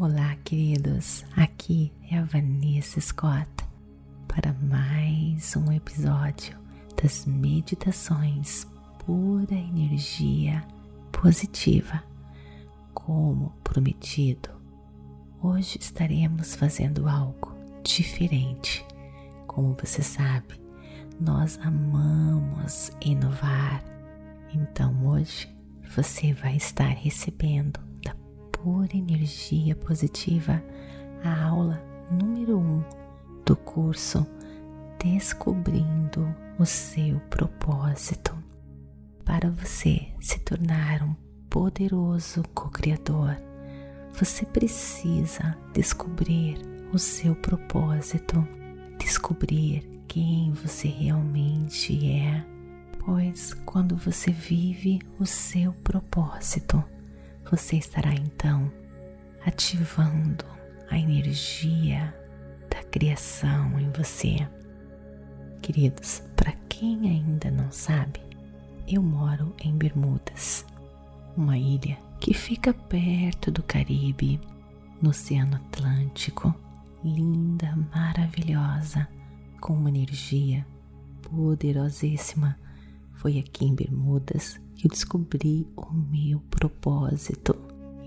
Olá, queridos. Aqui é a Vanessa Scott para mais um episódio das meditações pura energia positiva. Como prometido, hoje estaremos fazendo algo diferente. Como você sabe, nós amamos inovar. Então hoje você vai estar recebendo pura energia positiva a aula número 1 um do curso Descobrindo o seu propósito. Para você se tornar um poderoso co-criador, você precisa descobrir o seu propósito, descobrir quem você realmente é, pois quando você vive o seu propósito, você estará então ativando a energia da criação em você. Queridos, para quem ainda não sabe, eu moro em Bermudas, uma ilha que fica perto do Caribe, no Oceano Atlântico, linda, maravilhosa com uma energia poderosíssima. Foi aqui em Bermudas que eu descobri o meu propósito.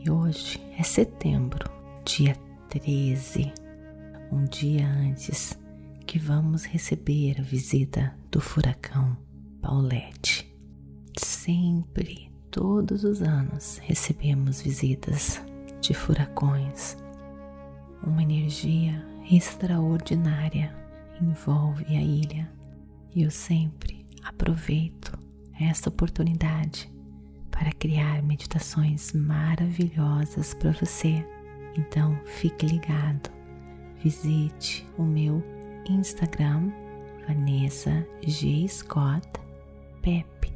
E hoje é setembro, dia 13, um dia antes que vamos receber a visita do furacão Paulette. Sempre, todos os anos, recebemos visitas de furacões. Uma energia extraordinária envolve a ilha e eu sempre aproveito esta oportunidade para criar meditações maravilhosas para você. Então fique ligado, visite o meu Instagram Vanessa G. Scott Pepe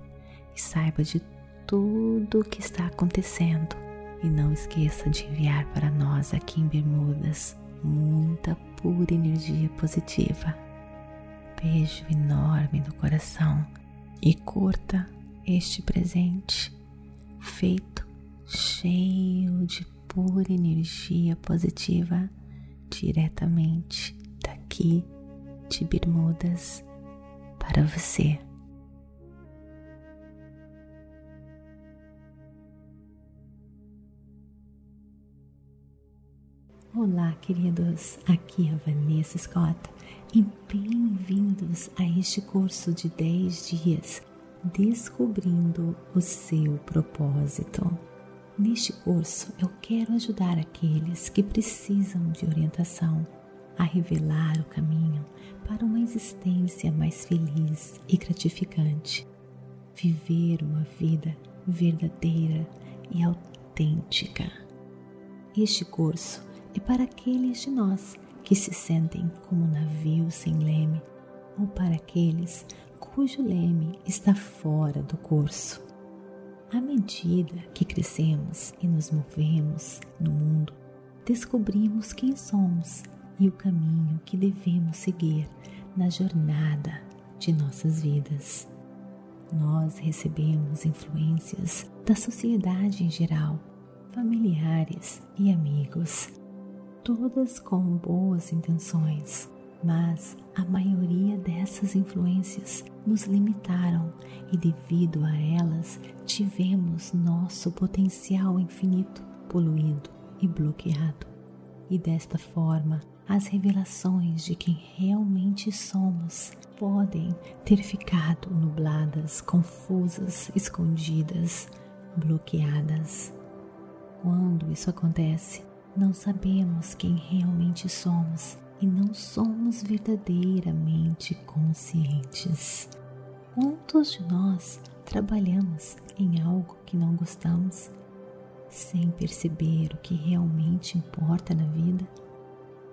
e saiba de tudo o que está acontecendo. E não esqueça de enviar para nós aqui em Bermudas muita pura energia positiva. Beijo enorme no coração e curta este presente feito cheio de pura energia positiva diretamente daqui de Bermudas para você. Olá, queridos. Aqui é a Vanessa Scott e bem-vindos a este curso de 10 dias Descobrindo o seu propósito. Neste curso, eu quero ajudar aqueles que precisam de orientação a revelar o caminho para uma existência mais feliz e gratificante. Viver uma vida verdadeira e autêntica. Este curso é para aqueles de nós que se sentem como um navio sem leme ou para aqueles cujo leme está fora do curso. À medida que crescemos e nos movemos no mundo, descobrimos quem somos e o caminho que devemos seguir na jornada de nossas vidas. Nós recebemos influências da sociedade em geral, familiares e amigos todas com boas intenções, mas a maioria dessas influências nos limitaram e, devido a elas, tivemos nosso potencial infinito poluído e bloqueado. E desta forma, as revelações de quem realmente somos podem ter ficado nubladas, confusas, escondidas, bloqueadas. Quando isso acontece, não sabemos quem realmente somos e não somos verdadeiramente conscientes. Quantos de nós trabalhamos em algo que não gostamos sem perceber o que realmente importa na vida?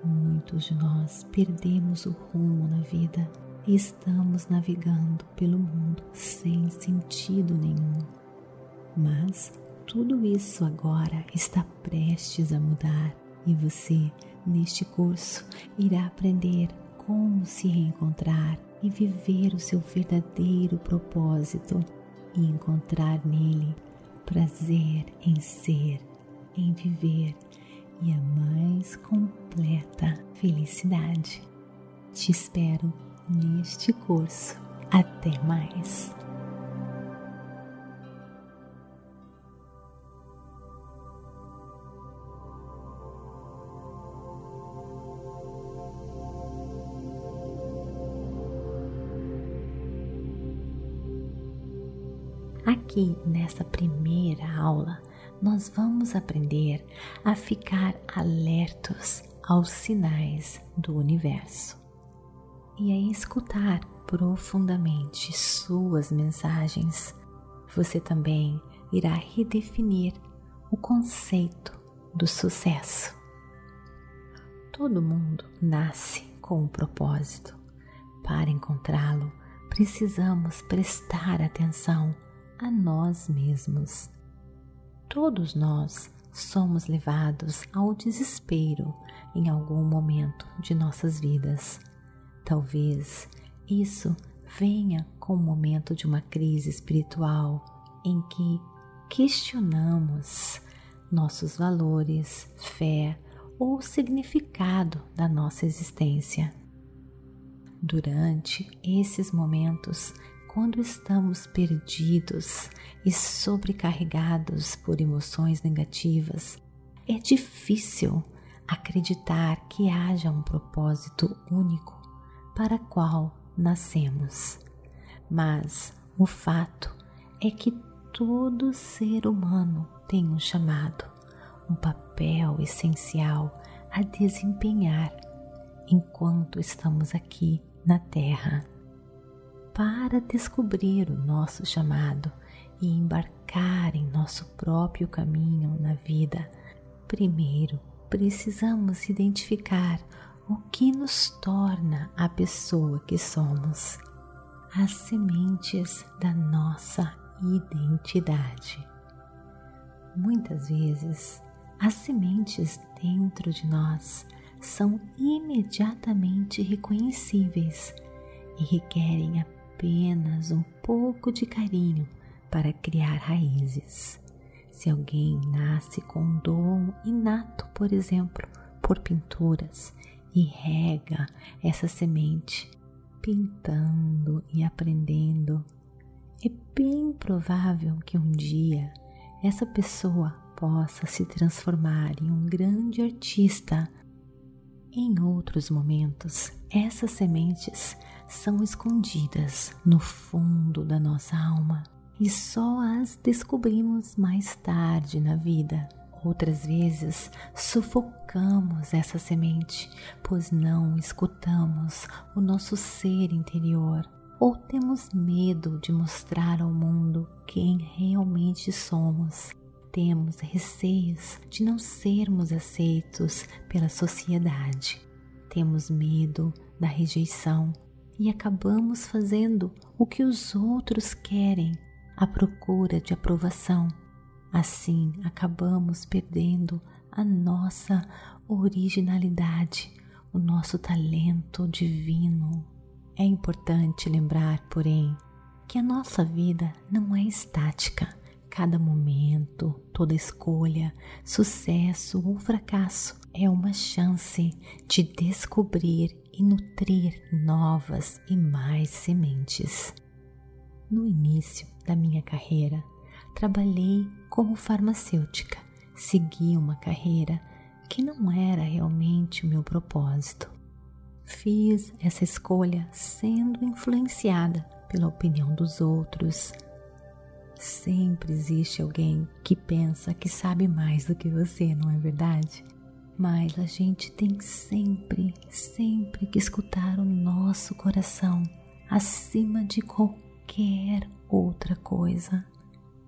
Muitos de nós perdemos o rumo na vida e estamos navegando pelo mundo sem sentido nenhum. Mas tudo isso agora está prestes a mudar e você, neste curso, irá aprender como se reencontrar e viver o seu verdadeiro propósito e encontrar nele prazer em ser, em viver e a mais completa felicidade. Te espero neste curso. Até mais! Aqui nessa primeira aula, nós vamos aprender a ficar alertos aos sinais do universo e a escutar profundamente suas mensagens. Você também irá redefinir o conceito do sucesso. Todo mundo nasce com um propósito. Para encontrá-lo, precisamos prestar atenção a nós mesmos. Todos nós somos levados ao desespero em algum momento de nossas vidas. Talvez isso venha com o momento de uma crise espiritual em que questionamos nossos valores, fé ou significado da nossa existência. Durante esses momentos, quando estamos perdidos e sobrecarregados por emoções negativas, é difícil acreditar que haja um propósito único para qual nascemos. Mas o fato é que todo ser humano tem um chamado, um papel essencial a desempenhar enquanto estamos aqui na Terra para descobrir o nosso chamado e embarcar em nosso próprio caminho na vida, primeiro precisamos identificar o que nos torna a pessoa que somos, as sementes da nossa identidade. Muitas vezes, as sementes dentro de nós são imediatamente reconhecíveis e requerem a apenas um pouco de carinho para criar raízes. Se alguém nasce com um dom inato, por exemplo, por pinturas, e rega essa semente, pintando e aprendendo, é bem provável que um dia essa pessoa possa se transformar em um grande artista. Em outros momentos, essas sementes são escondidas no fundo da nossa alma e só as descobrimos mais tarde na vida. Outras vezes sufocamos essa semente, pois não escutamos o nosso ser interior ou temos medo de mostrar ao mundo quem realmente somos. Temos receios de não sermos aceitos pela sociedade. Temos medo da rejeição e acabamos fazendo o que os outros querem à procura de aprovação. Assim, acabamos perdendo a nossa originalidade, o nosso talento divino. É importante lembrar, porém, que a nossa vida não é estática. Cada momento, toda escolha, sucesso ou fracasso é uma chance de descobrir e nutrir novas e mais sementes. No início da minha carreira, trabalhei como farmacêutica, segui uma carreira que não era realmente o meu propósito. Fiz essa escolha sendo influenciada pela opinião dos outros. Sempre existe alguém que pensa que sabe mais do que você, não é verdade? Mas a gente tem sempre, sempre que escutar o nosso coração acima de qualquer outra coisa.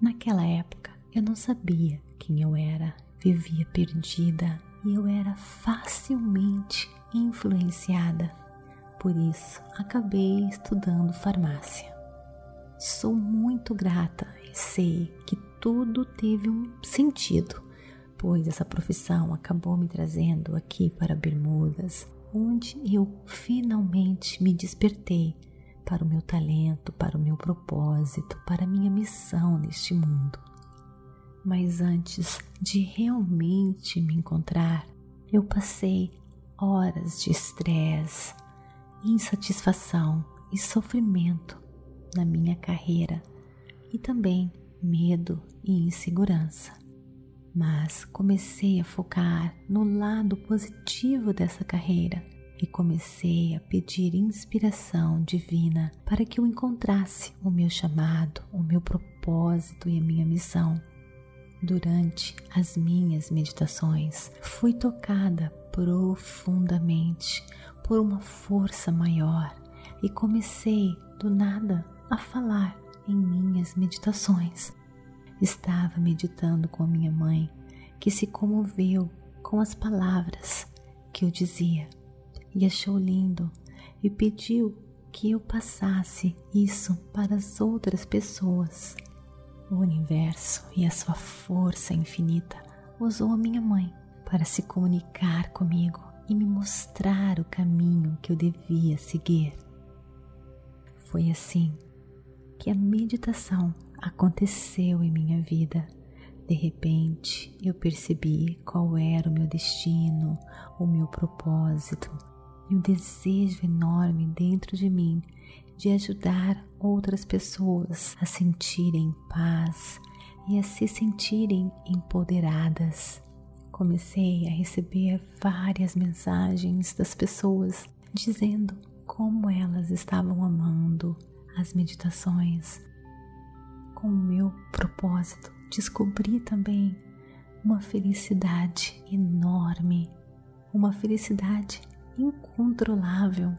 Naquela época eu não sabia quem eu era, vivia perdida e eu era facilmente influenciada. Por isso, acabei estudando farmácia. Sou muito grata e sei que tudo teve um sentido pois essa profissão acabou me trazendo aqui para Bermudas, onde eu finalmente me despertei para o meu talento, para o meu propósito, para a minha missão neste mundo. Mas antes de realmente me encontrar, eu passei horas de estresse, insatisfação e sofrimento na minha carreira e também medo e insegurança. Mas comecei a focar no lado positivo dessa carreira e comecei a pedir inspiração divina para que eu encontrasse o meu chamado, o meu propósito e a minha missão. Durante as minhas meditações, fui tocada profundamente por uma força maior e comecei do nada a falar em minhas meditações. Estava meditando com minha mãe, que se comoveu com as palavras que eu dizia e achou lindo e pediu que eu passasse isso para as outras pessoas. O universo e a sua força infinita usou a minha mãe para se comunicar comigo e me mostrar o caminho que eu devia seguir. Foi assim que a meditação aconteceu em minha vida. De repente, eu percebi qual era o meu destino, o meu propósito e o desejo enorme dentro de mim de ajudar outras pessoas a sentirem paz e a se sentirem empoderadas. Comecei a receber várias mensagens das pessoas dizendo como elas estavam amando as meditações. Com o meu propósito, descobri também uma felicidade enorme, uma felicidade incontrolável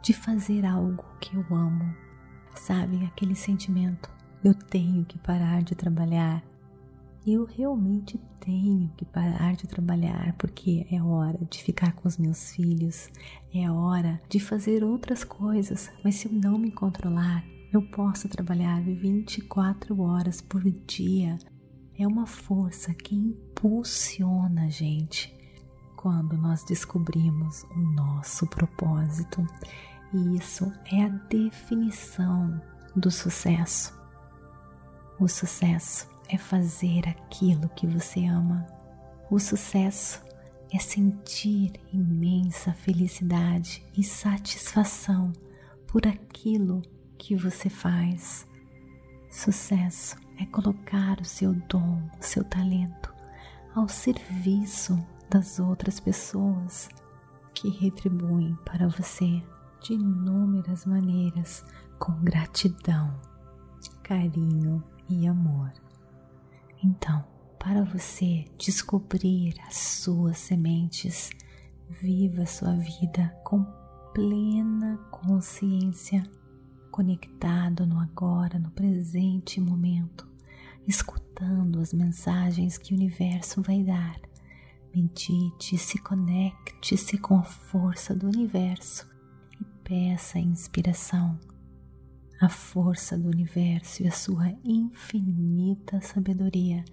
de fazer algo que eu amo. Sabe aquele sentimento? Eu tenho que parar de trabalhar. Eu realmente tenho que parar de trabalhar porque é hora de ficar com os meus filhos, é hora de fazer outras coisas, mas se eu não me controlar, eu posso trabalhar 24 horas por dia. É uma força que impulsiona a gente quando nós descobrimos o nosso propósito. E isso é a definição do sucesso. O sucesso é fazer aquilo que você ama. O sucesso é sentir imensa felicidade e satisfação por aquilo que você faz. Sucesso é colocar o seu dom, o seu talento ao serviço das outras pessoas que retribuem para você de inúmeras maneiras com gratidão, carinho e amor. Então, para você descobrir as suas sementes, viva sua vida com plena consciência, conectado no agora, no presente momento, escutando as mensagens que o universo vai dar Medite, se conecte-se com a força do universo e peça a inspiração. A força do universo e a sua infinita sabedoria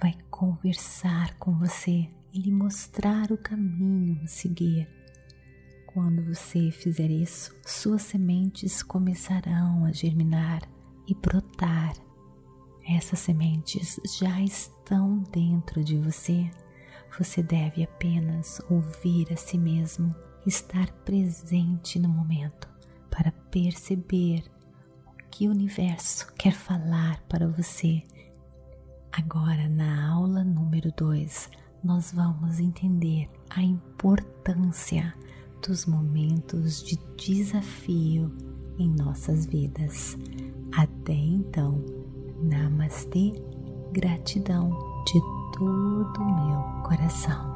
vai conversar com você e lhe mostrar o caminho a seguir. Quando você fizer isso, suas sementes começarão a germinar e brotar. Essas sementes já estão dentro de você você deve apenas ouvir a si mesmo, estar presente no momento para perceber o que o universo quer falar para você. Agora, na aula número 2, nós vamos entender a importância dos momentos de desafio em nossas vidas. Até então, Namastê, gratidão de todo o meu coração.